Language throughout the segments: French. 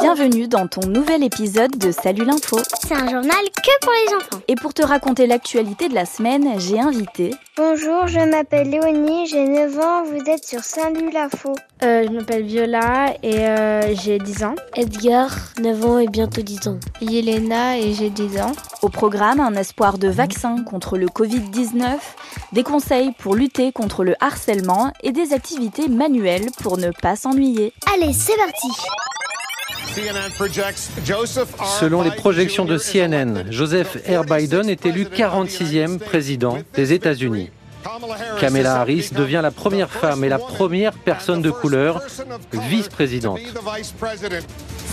Bienvenue dans ton nouvel épisode de Salut l'info. C'est un journal que pour les enfants. Et pour te raconter l'actualité de la semaine, j'ai invité. Bonjour, je m'appelle Léonie, j'ai 9 ans, vous êtes sur Salut l'info. Euh, je m'appelle Viola et euh, j'ai 10 ans. Edgar, 9 ans et bientôt 10 ans. Yelena et j'ai 10 ans. Au programme, un espoir de vaccin contre le Covid-19, des conseils pour lutter contre le harcèlement et des activités manuelles pour ne pas s'ennuyer. Allez, c'est parti Selon les projections de CNN, Joseph R. Biden est élu 46e président des États-Unis. Kamala Harris devient la première femme et la première personne de couleur vice-présidente.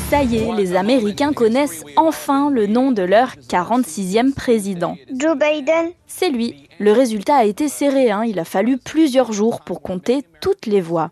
Ça y est, les Américains connaissent enfin le nom de leur 46e président. Joe Biden C'est lui. Le résultat a été serré, hein. il a fallu plusieurs jours pour compter toutes les voix.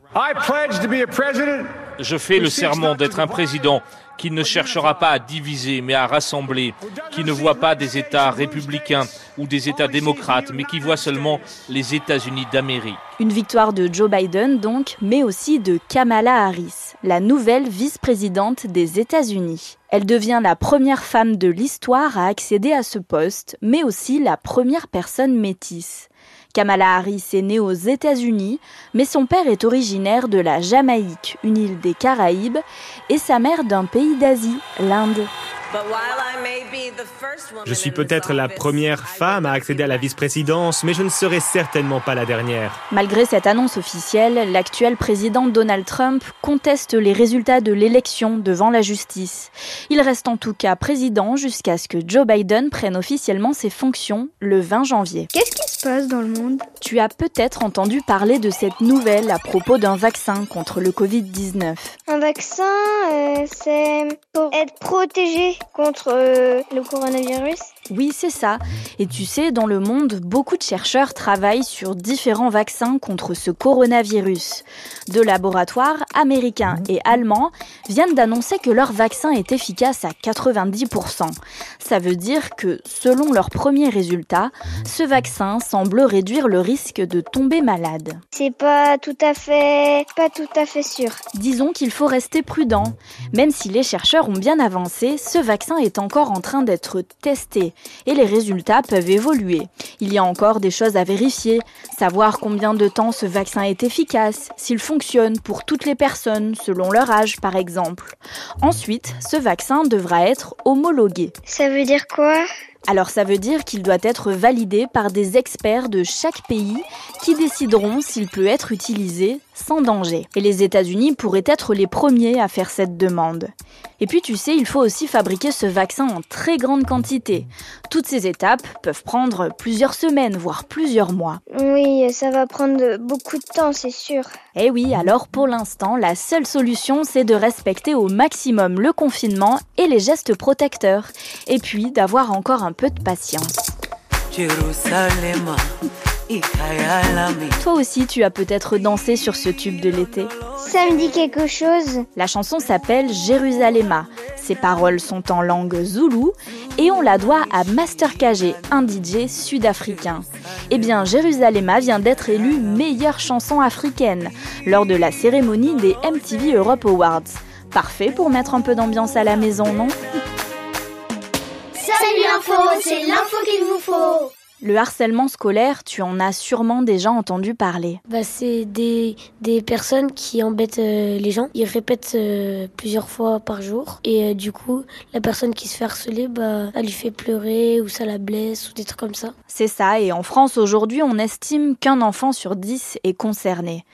Je fais le serment d'être un président qui ne cherchera pas à diviser, mais à rassembler, qui ne voit pas des États républicains ou des États démocrates, mais qui voit seulement les États-Unis d'Amérique. Une victoire de Joe Biden donc, mais aussi de Kamala Harris, la nouvelle vice-présidente des États-Unis. Elle devient la première femme de l'histoire à accéder à ce poste, mais aussi la première personne métisse. Kamala Harris est née aux États-Unis, mais son père est originaire de la Jamaïque, une île des Caraïbes, et sa mère d'un pays d'Asie, l'Inde. Je suis peut-être la première femme à accéder à la vice-présidence, mais je ne serai certainement pas la dernière. Malgré cette annonce officielle, l'actuel président Donald Trump conteste les résultats de l'élection devant la justice. Il reste en tout cas président jusqu'à ce que Joe Biden prenne officiellement ses fonctions le 20 janvier. Qu'est-ce qui se passe dans le monde? Tu as peut-être entendu parler de cette nouvelle à propos d'un vaccin contre le Covid-19. Un vaccin, euh, c'est pour être protégé contre euh, le coronavirus Oui, c'est ça. Et tu sais, dans le monde, beaucoup de chercheurs travaillent sur différents vaccins contre ce coronavirus. Deux laboratoires américains et allemands viennent d'annoncer que leur vaccin est efficace à 90%. Ça veut dire que, selon leurs premiers résultats, ce vaccin semble réduire le risque de tomber malade. C'est pas tout à fait pas tout à fait sûr. Disons qu'il faut rester prudent. Même si les chercheurs ont bien avancé, ce vaccin est encore en train d'être testé et les résultats peuvent évoluer. Il y a encore des choses à vérifier, savoir combien de temps ce vaccin est efficace, s'il fonctionne pour toutes les personnes selon leur âge par exemple. Ensuite, ce vaccin devra être homologué. Ça veut dire quoi? Alors ça veut dire qu'il doit être validé par des experts de chaque pays qui décideront s'il peut être utilisé sans danger. Et les États-Unis pourraient être les premiers à faire cette demande. Et puis tu sais, il faut aussi fabriquer ce vaccin en très grande quantité. Toutes ces étapes peuvent prendre plusieurs semaines, voire plusieurs mois. Oui, ça va prendre beaucoup de temps, c'est sûr. Eh oui, alors pour l'instant, la seule solution, c'est de respecter au maximum le confinement et les gestes protecteurs. Et puis d'avoir encore un peu de patience. Toi aussi, tu as peut-être dansé sur ce tube de l'été. Ça me dit quelque chose. La chanson s'appelle Jérusalema. Ses paroles sont en langue zoulou et on la doit à Master KG, un DJ sud-africain. Eh bien, Jérusalema vient d'être élue meilleure chanson africaine lors de la cérémonie des MTV Europe Awards. Parfait pour mettre un peu d'ambiance à la maison, non? L'info, c'est l'info qu'il vous faut le harcèlement scolaire, tu en as sûrement déjà entendu parler. Bah, c'est des, des personnes qui embêtent euh, les gens. Ils répètent euh, plusieurs fois par jour. Et euh, du coup, la personne qui se fait harceler, bah, elle lui fait pleurer ou ça la blesse ou des trucs comme ça. C'est ça. Et en France, aujourd'hui, on estime qu'un enfant sur dix est concerné.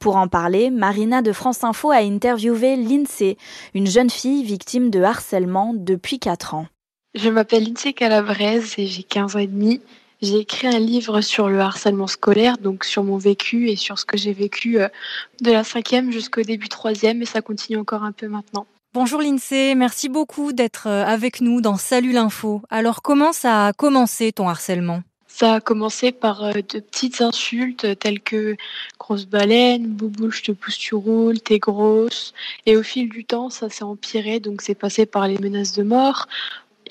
Pour en parler, Marina de France Info a interviewé Lindsay, une jeune fille victime de harcèlement depuis 4 ans. Je m'appelle Lindsay Calabrese et j'ai 15 ans et demi. J'ai écrit un livre sur le harcèlement scolaire, donc sur mon vécu et sur ce que j'ai vécu euh, de la cinquième jusqu'au début troisième, et ça continue encore un peu maintenant. Bonjour Lindsay, merci beaucoup d'être euh, avec nous dans Salut l'info. Alors comment ça a commencé ton harcèlement? Ça a commencé par euh, de petites insultes telles que grosse baleine, bouboule, je te pousse, tu roules, t'es grosse. Et au fil du temps, ça s'est empiré, donc c'est passé par les menaces de mort,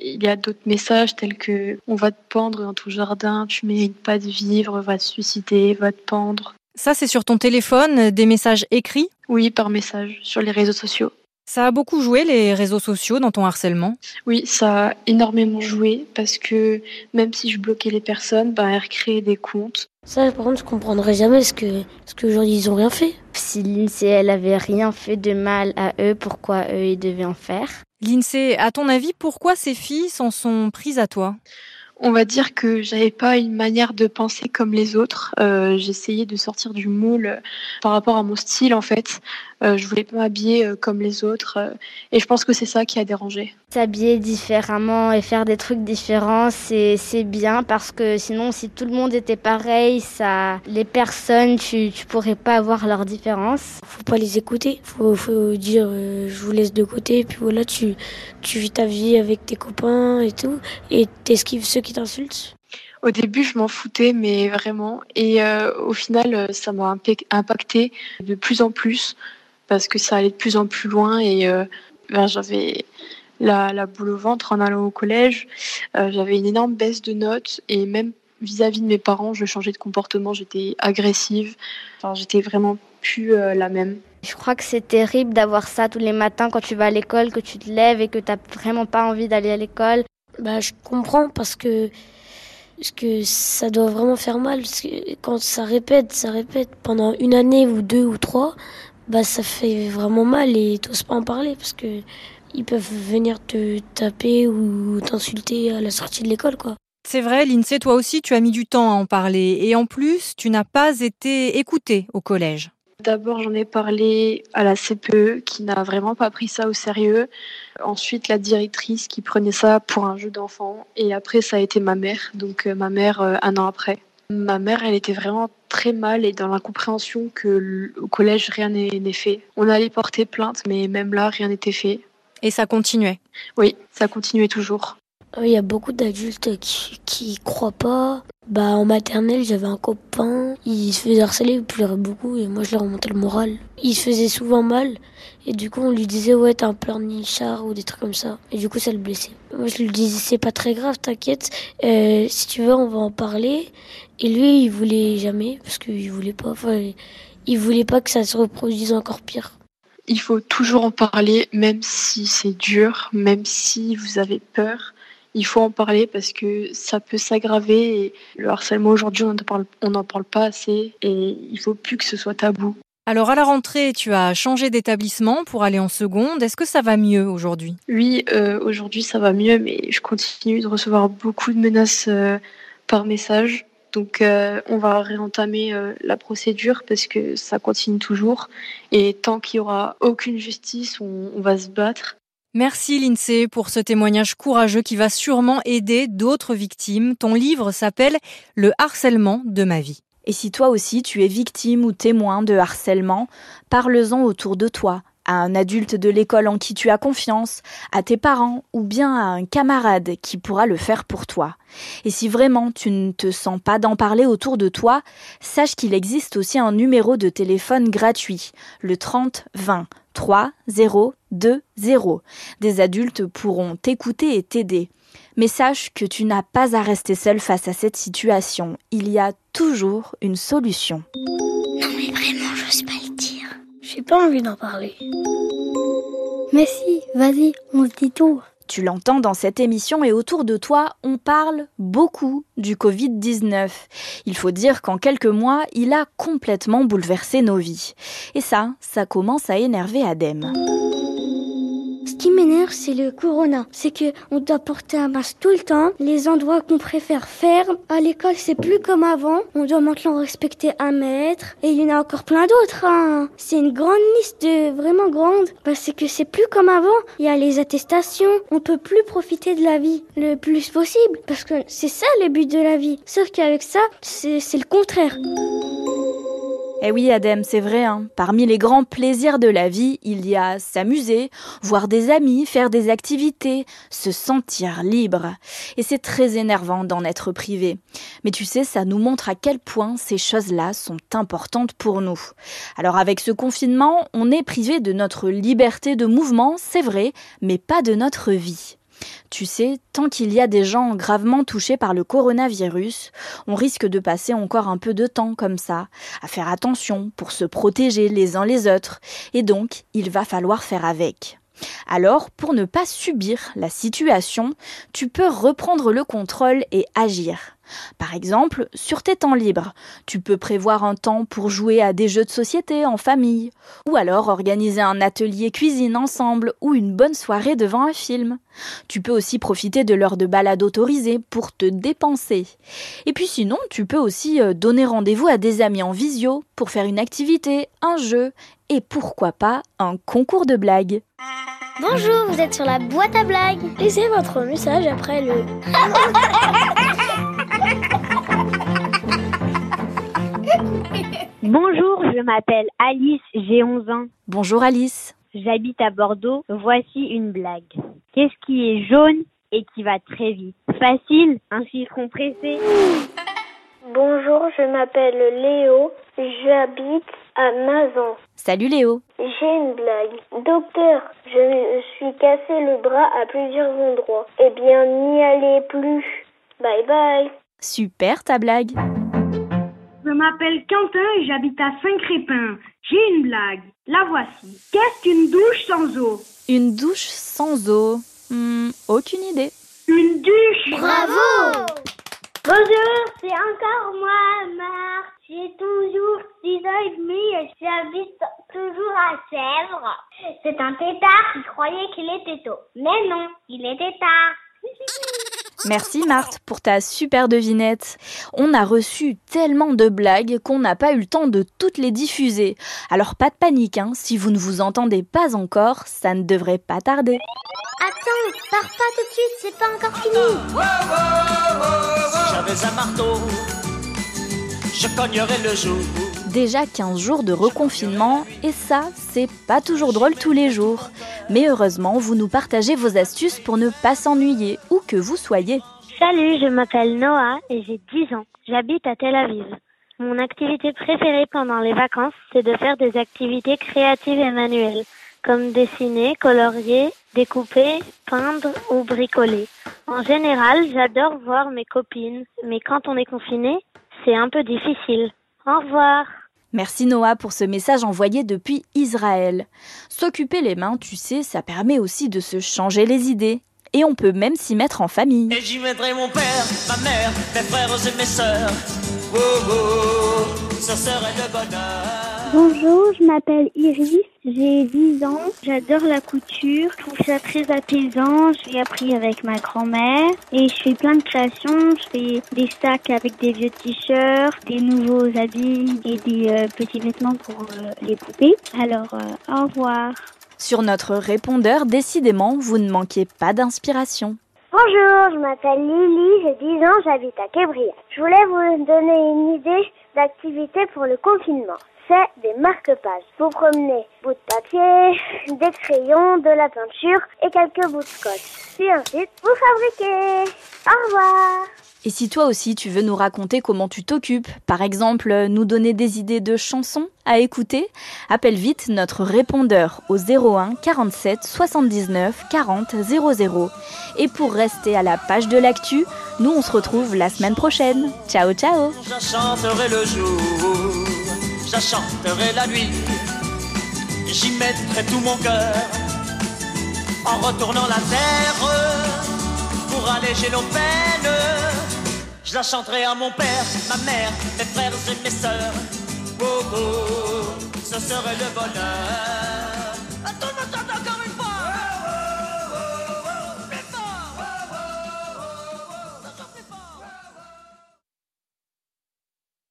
il y a d'autres messages tels que on va te pendre dans ton jardin, tu mérites pas de vivre, va te suicider, va te pendre. Ça, c'est sur ton téléphone, des messages écrits? Oui, par message, sur les réseaux sociaux. Ça a beaucoup joué les réseaux sociaux dans ton harcèlement? Oui, ça a énormément joué parce que même si je bloquais les personnes, ben, elles recréaient des comptes. Ça, par contre, je comprendrais jamais ce que, ce qu'aujourd'hui ils ont rien fait. Si l'INSEE, elle avait rien fait de mal à eux, pourquoi eux, ils devaient en faire? L'INSEE, à ton avis, pourquoi ces filles s'en sont prises à toi? On va dire que j'avais pas une manière de penser comme les autres. Euh, J'essayais de sortir du moule par rapport à mon style en fait. Euh, je voulais pas m'habiller euh, comme les autres euh, et je pense que c'est ça qui a dérangé. S'habiller différemment et faire des trucs différents, c'est bien parce que sinon si tout le monde était pareil, ça les personnes tu tu pourrais pas avoir leurs différences. Faut pas les écouter, faut faut dire euh, je vous laisse de côté puis voilà tu tu vis ta vie avec tes copains et tout et t'esquives ceux qui t'insultent? Au début, je m'en foutais, mais vraiment. Et euh, au final, ça m'a impacté de plus en plus parce que ça allait de plus en plus loin et euh, ben, j'avais la, la, boule au ventre en allant au collège. Euh, j'avais une énorme baisse de notes et même vis-à-vis -vis de mes parents, je changeais de comportement, j'étais agressive. Enfin, j'étais vraiment plus euh, la même. Je crois que c'est terrible d'avoir ça tous les matins quand tu vas à l'école, que tu te lèves et que tu n'as vraiment pas envie d'aller à l'école. Bah, je comprends parce que, parce que ça doit vraiment faire mal. Parce que quand ça répète, ça répète pendant une année ou deux ou trois, bah ça fait vraiment mal et t'oses pas en parler parce que ils peuvent venir te taper ou t'insulter à la sortie de l'école quoi. C'est vrai, Lindsay, toi aussi tu as mis du temps à en parler et en plus tu n'as pas été écoutée au collège. D'abord j'en ai parlé à la CPE qui n'a vraiment pas pris ça au sérieux. Ensuite la directrice qui prenait ça pour un jeu d'enfant et après ça a été ma mère, donc euh, ma mère euh, un an après. Ma mère, elle était vraiment très mal et dans l'incompréhension que au collège, rien n'est fait. On allait porter plainte, mais même là, rien n'était fait. Et ça continuait? Oui, ça continuait toujours. Il y a beaucoup d'adultes qui, qui croient pas. Bah, en maternelle, j'avais un copain, il se faisait harceler, il pleurait beaucoup et moi je lui remontais le moral. Il se faisait souvent mal et du coup on lui disait ouais t'as un pleurnichard ou des trucs comme ça et du coup ça le blessait. Moi je lui disais c'est pas très grave, t'inquiète, euh, si tu veux on va en parler. Et lui il voulait jamais parce qu'il voulait pas, enfin, il voulait pas que ça se reproduise encore pire. Il faut toujours en parler même si c'est dur, même si vous avez peur il faut en parler parce que ça peut s'aggraver et le harcèlement aujourd'hui on n'en parle, parle pas assez et il faut plus que ce soit tabou. Alors à la rentrée, tu as changé d'établissement pour aller en seconde. Est-ce que ça va mieux aujourd'hui? Oui, euh, aujourd'hui ça va mieux, mais je continue de recevoir beaucoup de menaces euh, par message. Donc euh, on va réentamer la procédure parce que ça continue toujours. Et tant qu'il y aura aucune justice, on, on va se battre. Merci Lindsay pour ce témoignage courageux qui va sûrement aider d'autres victimes. Ton livre s'appelle Le harcèlement de ma vie. Et si toi aussi tu es victime ou témoin de harcèlement, parle-en autour de toi, à un adulte de l'école en qui tu as confiance, à tes parents ou bien à un camarade qui pourra le faire pour toi. Et si vraiment tu ne te sens pas d'en parler autour de toi, sache qu'il existe aussi un numéro de téléphone gratuit, le 30 20 3 0 2 0. Des adultes pourront t'écouter et t'aider. Mais sache que tu n'as pas à rester seul face à cette situation. Il y a toujours une solution. Non mais vraiment, j'ose pas le dire. J'ai pas envie d'en parler. Mais si, vas-y, on se dit tout. Tu l'entends dans cette émission et autour de toi, on parle beaucoup du Covid-19. Il faut dire qu'en quelques mois, il a complètement bouleversé nos vies. Et ça, ça commence à énerver Adem. C'est le corona. C'est que on doit porter un masque tout le temps. Les endroits qu'on préfère faire à l'école, c'est plus comme avant. On doit maintenant respecter un mètre. Et il y en a encore plein d'autres. Hein. C'est une grande liste, de, vraiment grande. Parce que c'est plus comme avant. Il y a les attestations. On peut plus profiter de la vie le plus possible. Parce que c'est ça le but de la vie. Sauf qu'avec ça, c'est le contraire. Eh oui, Adem, c'est vrai. Hein. Parmi les grands plaisirs de la vie, il y a s'amuser, voir des amis, faire des activités, se sentir libre. Et c'est très énervant d'en être privé. Mais tu sais, ça nous montre à quel point ces choses-là sont importantes pour nous. Alors avec ce confinement, on est privé de notre liberté de mouvement, c'est vrai, mais pas de notre vie. Tu sais, tant qu'il y a des gens gravement touchés par le coronavirus, on risque de passer encore un peu de temps comme ça, à faire attention pour se protéger les uns les autres, et donc il va falloir faire avec. Alors, pour ne pas subir la situation, tu peux reprendre le contrôle et agir. Par exemple, sur tes temps libres, tu peux prévoir un temps pour jouer à des jeux de société en famille, ou alors organiser un atelier cuisine ensemble ou une bonne soirée devant un film. Tu peux aussi profiter de l'heure de balade autorisée pour te dépenser. Et puis sinon, tu peux aussi euh, donner rendez-vous à des amis en visio pour faire une activité, un jeu et pourquoi pas un concours de blagues. Bonjour, vous êtes sur la boîte à blagues. Laissez votre message après le... Bonjour, je m'appelle Alice, j'ai 11 ans. Bonjour Alice. J'habite à Bordeaux. Voici une blague. Qu'est-ce qui est jaune et qui va très vite? Facile, un chiffre pressé. Bonjour, je m'appelle Léo. J'habite à Mazan. Salut Léo. J'ai une blague. Docteur, je me suis cassé le bras à plusieurs endroits. Eh bien, n'y allez plus. Bye bye. Super ta blague. Je m'appelle Quentin et j'habite à Saint-Crépin. J'ai une blague. La voici. Qu'est-ce qu'une douche sans eau? Une douche sans eau hmm, Aucune idée. Une douche Bravo Bonjour, c'est encore moi, Marc. J'ai toujours 6 ans et demi et j'habite toujours à Sèvres. C'est un tétard qui croyait qu'il était tôt. Mais non, il était tard. Merci Marthe pour ta super devinette. On a reçu tellement de blagues qu'on n'a pas eu le temps de toutes les diffuser. Alors pas de panique, hein, si vous ne vous entendez pas encore, ça ne devrait pas tarder. Attends, pars pas tout de suite, c'est pas encore fini. Si j'avais un marteau, je cognerais le jour. Déjà 15 jours de reconfinement, et ça, c'est pas toujours drôle tous les jours. Mais heureusement, vous nous partagez vos astuces pour ne pas s'ennuyer, où que vous soyez. Salut, je m'appelle Noah et j'ai 10 ans. J'habite à Tel Aviv. Mon activité préférée pendant les vacances, c'est de faire des activités créatives et manuelles, comme dessiner, colorier, découper, peindre ou bricoler. En général, j'adore voir mes copines, mais quand on est confiné, c'est un peu difficile. Au revoir. Merci Noah pour ce message envoyé depuis Israël. S'occuper les mains, tu sais, ça permet aussi de se changer les idées. Et on peut même s'y mettre en famille. Et j'y mettrai mon père, ma mère, mes frères et mes sœurs. Ce serait le bonheur. Bonjour, je m'appelle Iris, j'ai 10 ans, j'adore la couture, je trouve ça très apaisant, j'ai appris avec ma grand-mère et je fais plein de créations, je fais des sacs avec des vieux t-shirts, des nouveaux habits et des euh, petits vêtements pour euh, les poupées. Alors, euh, au revoir. Sur notre répondeur, décidément, vous ne manquez pas d'inspiration. Bonjour, je m'appelle Lily, j'ai 10 ans, j'habite à Québriac. Je voulais vous donner une idée d'activité pour le confinement. C'est des marque-pages. Vous promenez bout de papier, des crayons, de la peinture et quelques bouts de scotch. Puis ensuite, vous fabriquez. Au revoir. Et si toi aussi tu veux nous raconter comment tu t'occupes, par exemple nous donner des idées de chansons à écouter, appelle vite notre répondeur au 01 47 79 40 00. Et pour rester à la page de l'actu, nous on se retrouve la semaine prochaine. Ciao ciao J'enchanterai le jour, j'enchanterai la nuit, j'y mettrai tout mon cœur en retournant la terre pour alléger nos peines. Je la chanterai à mon père, ma mère, mes frères et mes sœurs. Oh, oh, ce serait le bonheur.